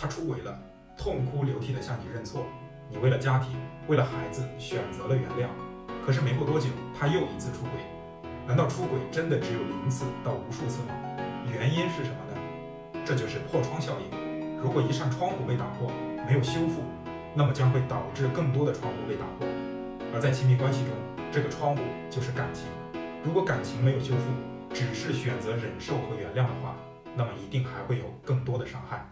他出轨了，痛哭流涕的向你认错，你为了家庭，为了孩子选择了原谅。可是没过多久，他又一次出轨。难道出轨真的只有零次到无数次吗？原因是什么呢？这就是破窗效应。如果一扇窗户被打破，没有修复，那么将会导致更多的窗户被打破。而在亲密关系中，这个窗户就是感情。如果感情没有修复，只是选择忍受和原谅的话，那么一定还会有更多的伤害。